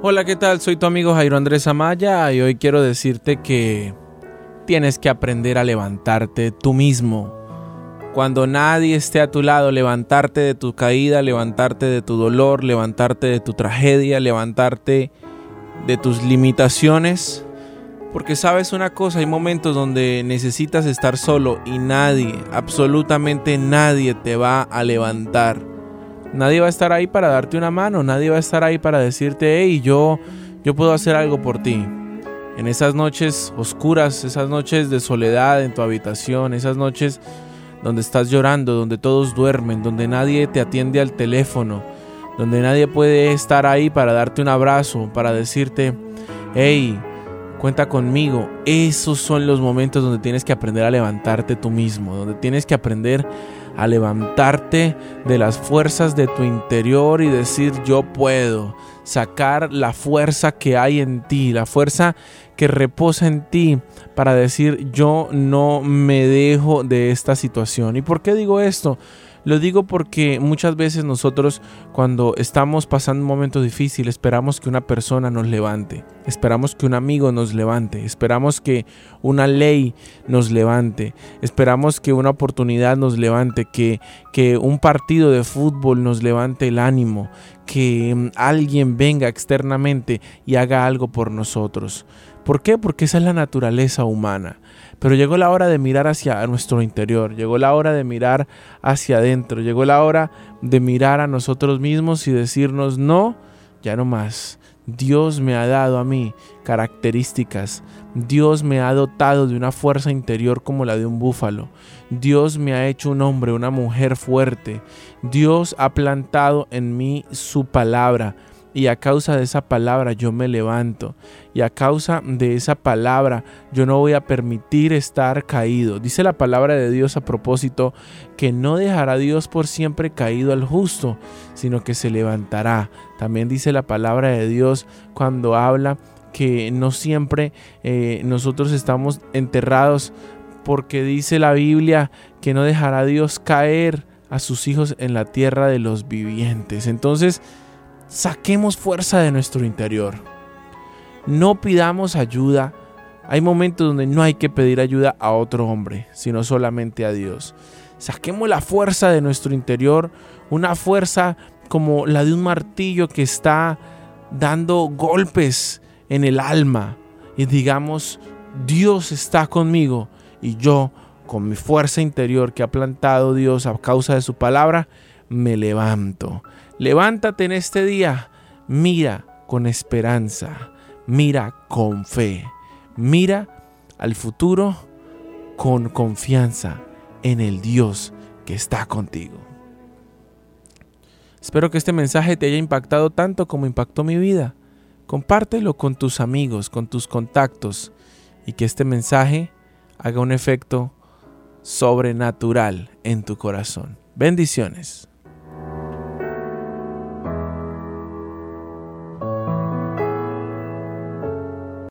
Hola, ¿qué tal? Soy tu amigo Jairo Andrés Amaya y hoy quiero decirte que tienes que aprender a levantarte tú mismo. Cuando nadie esté a tu lado, levantarte de tu caída, levantarte de tu dolor, levantarte de tu tragedia, levantarte de tus limitaciones. Porque sabes una cosa, hay momentos donde necesitas estar solo y nadie, absolutamente nadie te va a levantar. Nadie va a estar ahí para darte una mano, nadie va a estar ahí para decirte, hey, yo, yo puedo hacer algo por ti. En esas noches oscuras, esas noches de soledad en tu habitación, esas noches donde estás llorando, donde todos duermen, donde nadie te atiende al teléfono, donde nadie puede estar ahí para darte un abrazo, para decirte, hey, cuenta conmigo. Esos son los momentos donde tienes que aprender a levantarte tú mismo, donde tienes que aprender a levantarte de las fuerzas de tu interior y decir yo puedo, sacar la fuerza que hay en ti, la fuerza que reposa en ti para decir yo no me dejo de esta situación. ¿Y por qué digo esto? Lo digo porque muchas veces nosotros cuando estamos pasando un momento difícil esperamos que una persona nos levante, esperamos que un amigo nos levante, esperamos que una ley nos levante, esperamos que una oportunidad nos levante, que, que un partido de fútbol nos levante el ánimo, que mm, alguien venga externamente y haga algo por nosotros. ¿Por qué? Porque esa es la naturaleza humana. Pero llegó la hora de mirar hacia nuestro interior, llegó la hora de mirar hacia adentro, llegó la hora de mirar a nosotros mismos y decirnos, no, ya no más. Dios me ha dado a mí características. Dios me ha dotado de una fuerza interior como la de un búfalo. Dios me ha hecho un hombre, una mujer fuerte. Dios ha plantado en mí su palabra y a causa de esa palabra yo me levanto y a causa de esa palabra yo no voy a permitir estar caído. Dice la palabra de Dios a propósito que no dejará Dios por siempre caído al justo, sino que se levantará. También dice la palabra de Dios cuando habla que no siempre eh, nosotros estamos enterrados porque dice la Biblia que no dejará Dios caer a sus hijos en la tierra de los vivientes. Entonces, saquemos fuerza de nuestro interior. No pidamos ayuda. Hay momentos donde no hay que pedir ayuda a otro hombre, sino solamente a Dios. Saquemos la fuerza de nuestro interior, una fuerza como la de un martillo que está dando golpes en el alma y digamos, Dios está conmigo y yo, con mi fuerza interior que ha plantado Dios a causa de su palabra, me levanto. Levántate en este día, mira con esperanza, mira con fe, mira al futuro con confianza en el Dios que está contigo. Espero que este mensaje te haya impactado tanto como impactó mi vida. Compártelo con tus amigos, con tus contactos y que este mensaje haga un efecto sobrenatural en tu corazón. Bendiciones.